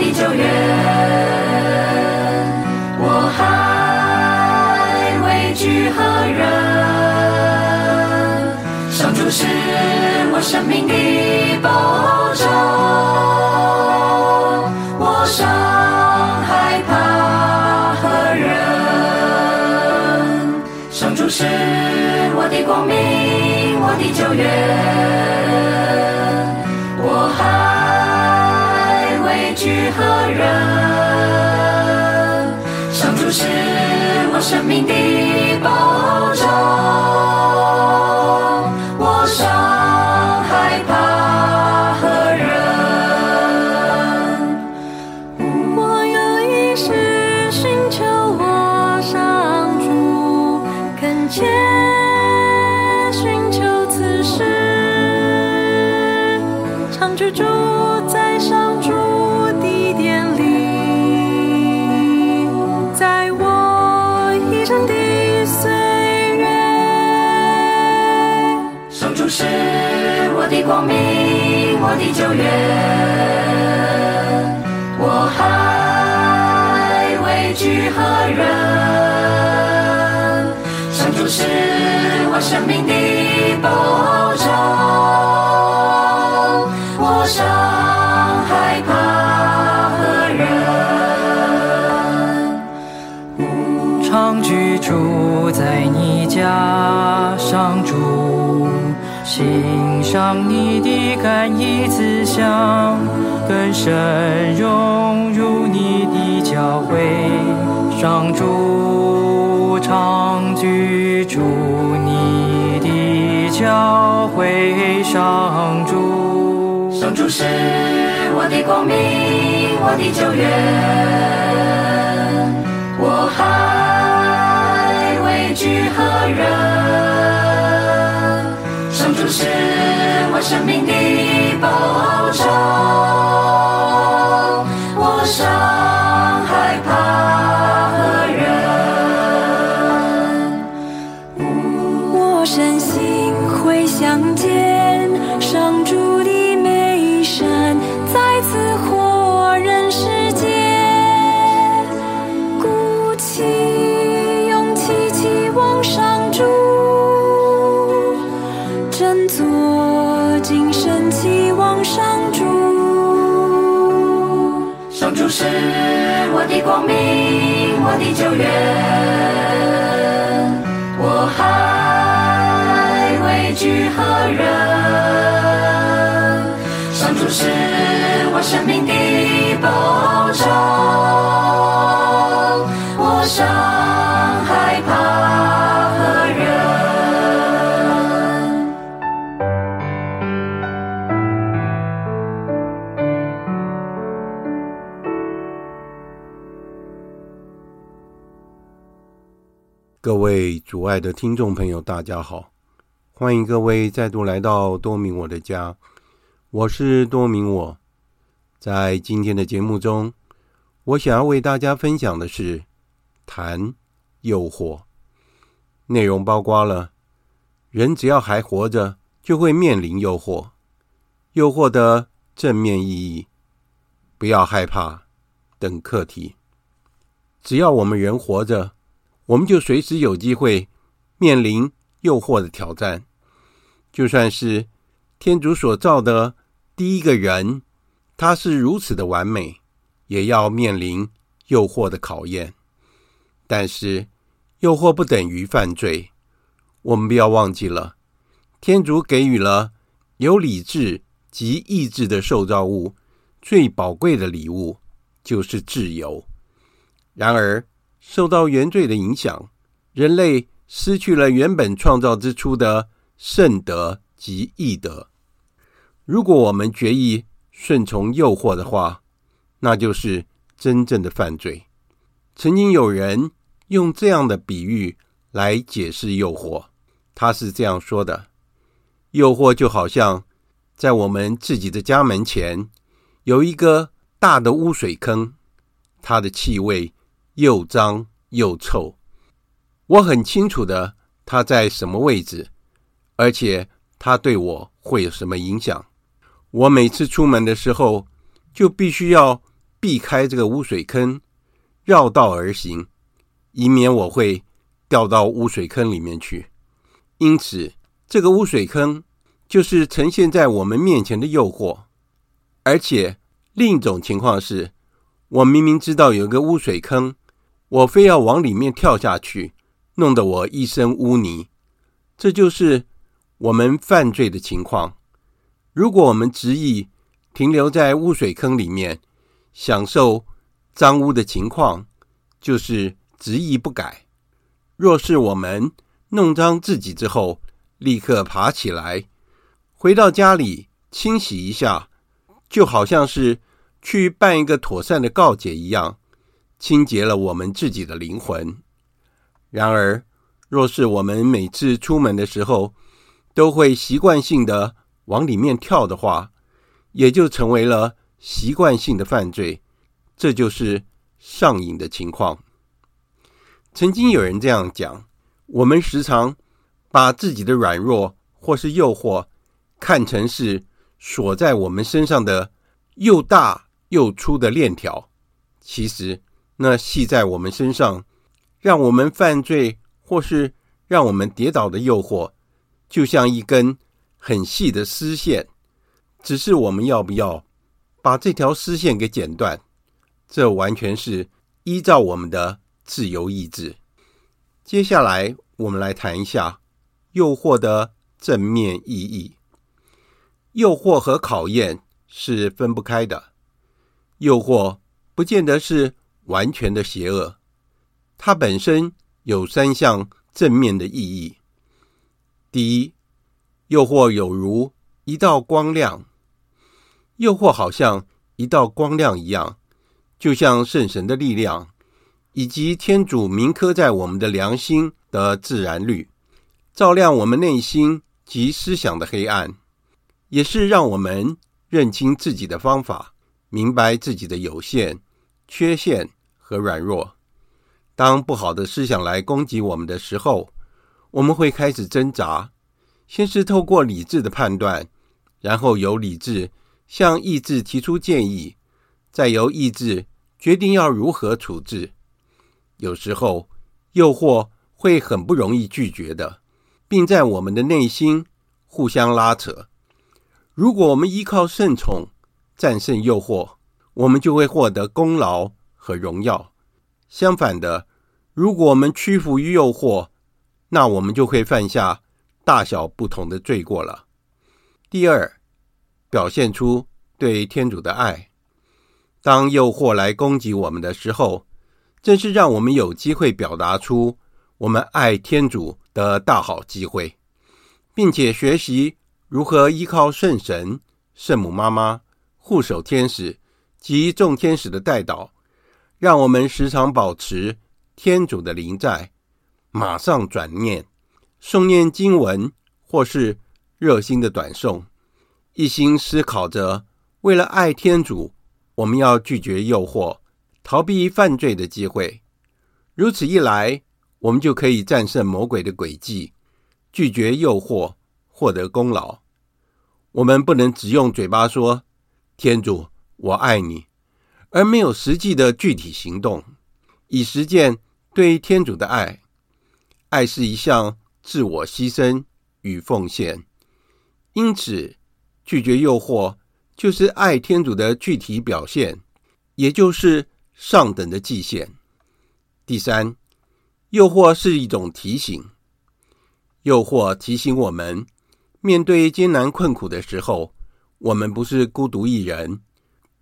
地九月，何人？上主是我生命的保障，我尚害怕何人？我有一事寻求我上主，恳切寻求此事，常居住我的救援，我还畏惧何人？上主是我生命的保障，我尚害怕何人？常居住在你家，上主。欣赏你的甘义慈祥，更深融入你的教会，上主常居住你的教会，上主。上主是我的光明，我的救援，我还畏惧何人？上主是生命的保障，我上主是我的光明，我的救援，我还畏惧何人？上主是我生命的保障，我上。各位主爱的听众朋友，大家好！欢迎各位再度来到多明我的家，我是多明我。在今天的节目中，我想要为大家分享的是谈诱惑，内容包括了人只要还活着，就会面临诱惑，诱惑的正面意义，不要害怕等课题。只要我们人活着。我们就随时有机会面临诱惑的挑战，就算是天主所造的第一个人，他是如此的完美，也要面临诱惑的考验。但是，诱惑不等于犯罪，我们不要忘记了，天主给予了有理智及意志的受造物最宝贵的礼物，就是自由。然而，受到原罪的影响，人类失去了原本创造之初的圣德及义德。如果我们决意顺从诱惑的话，那就是真正的犯罪。曾经有人用这样的比喻来解释诱惑，他是这样说的：诱惑就好像在我们自己的家门前有一个大的污水坑，它的气味。又脏又臭，我很清楚的，它在什么位置，而且它对我会有什么影响。我每次出门的时候，就必须要避开这个污水坑，绕道而行，以免我会掉到污水坑里面去。因此，这个污水坑就是呈现在我们面前的诱惑。而且，另一种情况是，我明明知道有个污水坑，我非要往里面跳下去，弄得我一身污泥。这就是我们犯罪的情况。如果我们执意停留在污水坑里面，享受脏污的情况，就是执意不改。若是我们弄脏自己之后，立刻爬起来，回到家里清洗一下，就好像是去办一个妥善的告解一样，清洁了我们自己的灵魂。然而，若是我们每次出门的时候，都会习惯性的往里面跳的话，也就成为了习惯性的犯罪，这就是上瘾的情况。曾经有人这样讲：我们时常把自己的软弱或是诱惑看成是锁在我们身上的又大又粗的链条，其实那系在我们身上，让我们犯罪。或是让我们跌倒的诱惑，就像一根很细的丝线，只是我们要不要把这条丝线给剪断，这完全是依照我们的自由意志。接下来，我们来谈一下诱惑的正面意义。诱惑和考验是分不开的。诱惑不见得是完全的邪恶，它本身。有三项正面的意义。第一，诱惑有如一道光亮，诱惑好像一道光亮一样，就像圣神的力量，以及天主铭刻在我们的良心的自然律，照亮我们内心及思想的黑暗，也是让我们认清自己的方法，明白自己的有限、缺陷和软弱。当不好的思想来攻击我们的时候，我们会开始挣扎，先是透过理智的判断，然后由理智向意志提出建议，再由意志决定要如何处置。有时候，诱惑会很不容易拒绝的，并在我们的内心互相拉扯。如果我们依靠圣宠战胜诱惑，我们就会获得功劳和荣耀。相反的，如果我们屈服于诱惑，那我们就会犯下大小不同的罪过了。第二，表现出对天主的爱。当诱惑来攻击我们的时候，正是让我们有机会表达出我们爱天主的大好机会，并且学习如何依靠圣神、圣母妈妈、护守天使及众天使的带导，让我们时常保持。天主的临在，马上转念，诵念经文，或是热心的短诵，一心思考着，为了爱天主，我们要拒绝诱惑，逃避犯罪的机会。如此一来，我们就可以战胜魔鬼的诡计，拒绝诱惑，获得功劳。我们不能只用嘴巴说“天主，我爱你”，而没有实际的具体行动，以实践。对天主的爱，爱是一项自我牺牲与奉献，因此拒绝诱惑就是爱天主的具体表现，也就是上等的祭献。第三，诱惑是一种提醒，诱惑提醒我们，面对艰难困苦的时候，我们不是孤独一人，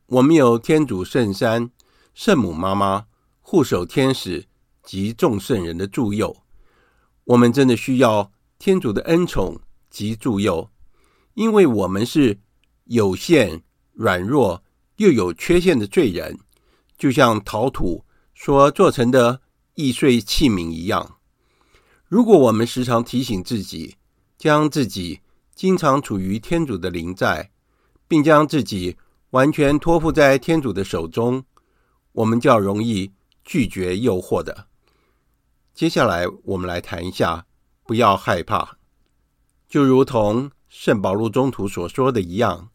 我们有天主圣山、圣母妈妈、护守天使。及众圣人的助佑，我们真的需要天主的恩宠及助佑，因为我们是有限、软弱又有缺陷的罪人，就像陶土所做成的易碎器皿一样。如果我们时常提醒自己，将自己经常处于天主的临在，并将自己完全托付在天主的手中，我们较容易拒绝诱惑的。接下来，我们来谈一下，不要害怕。就如同圣保禄中徒所说的一样，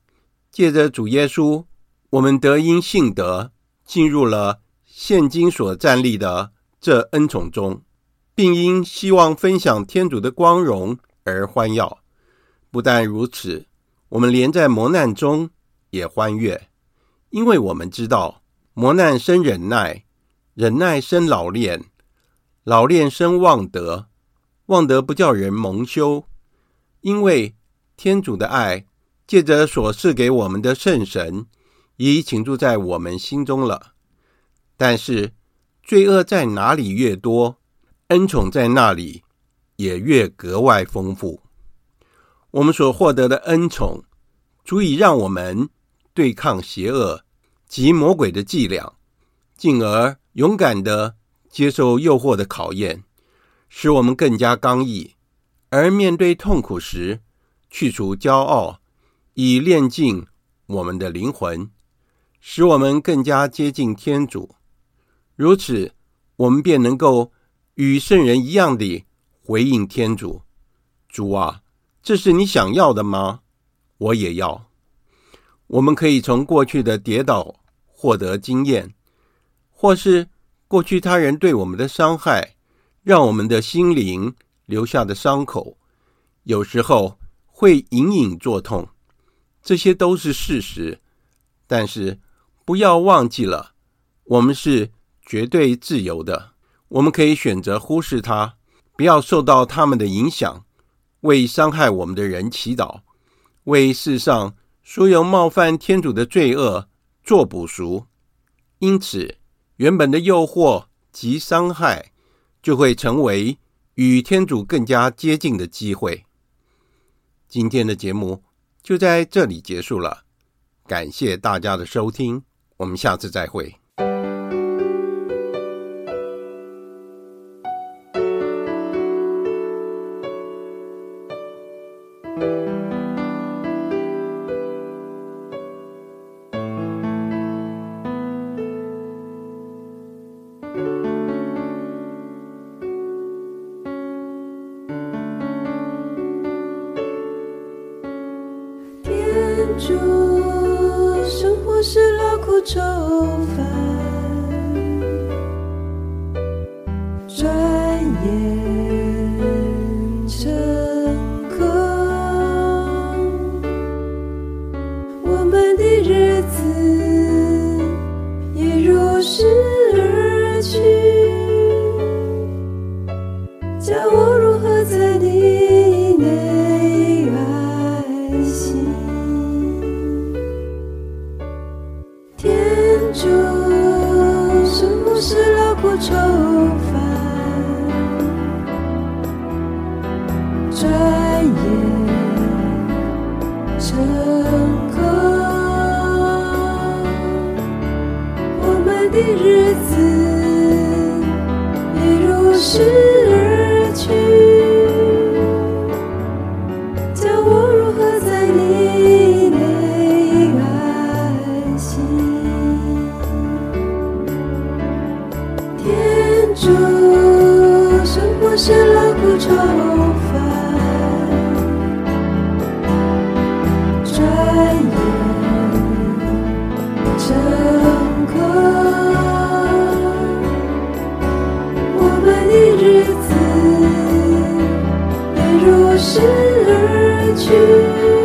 借着主耶稣，我们得因信德进入了现今所站立的这恩宠中，并因希望分享天主的光荣而欢耀。不但如此，我们连在磨难中也欢悦，因为我们知道磨难生忍耐，忍耐生老练，老练生望德，望德不叫人蒙羞，因为天主的爱借着所赐给我们的圣神，已倾注在我们心中了。但是罪恶在哪里越多，恩宠在那里也越格外丰富。我们所获得的恩宠，足以让我们对抗邪恶及魔鬼的伎俩，进而勇敢地接受诱惑的考验，使我们更加刚毅；而面对痛苦时，去除骄傲，以炼净我们的灵魂，使我们更加接近天主。如此，我们便能够与圣人一样地回应天主：“主啊！”这是你想要的吗？我也要。我们可以从过去的跌倒获得经验，或是过去他人对我们的伤害，让我们的心灵留下的伤口，有时候会隐隐作痛。这些都是事实，但是不要忘记了，我们是绝对自由的。我们可以选择忽视它，不要受到他们的影响。为伤害我们的人祈祷，为世上所有冒犯天主的罪恶做补赎。因此，原本的诱惑及伤害就会成为与天主更加接近的机会。今天的节目就在这里结束了，感谢大家的收听，我们下次再会。主，生活是劳苦愁烦，的也如是而去，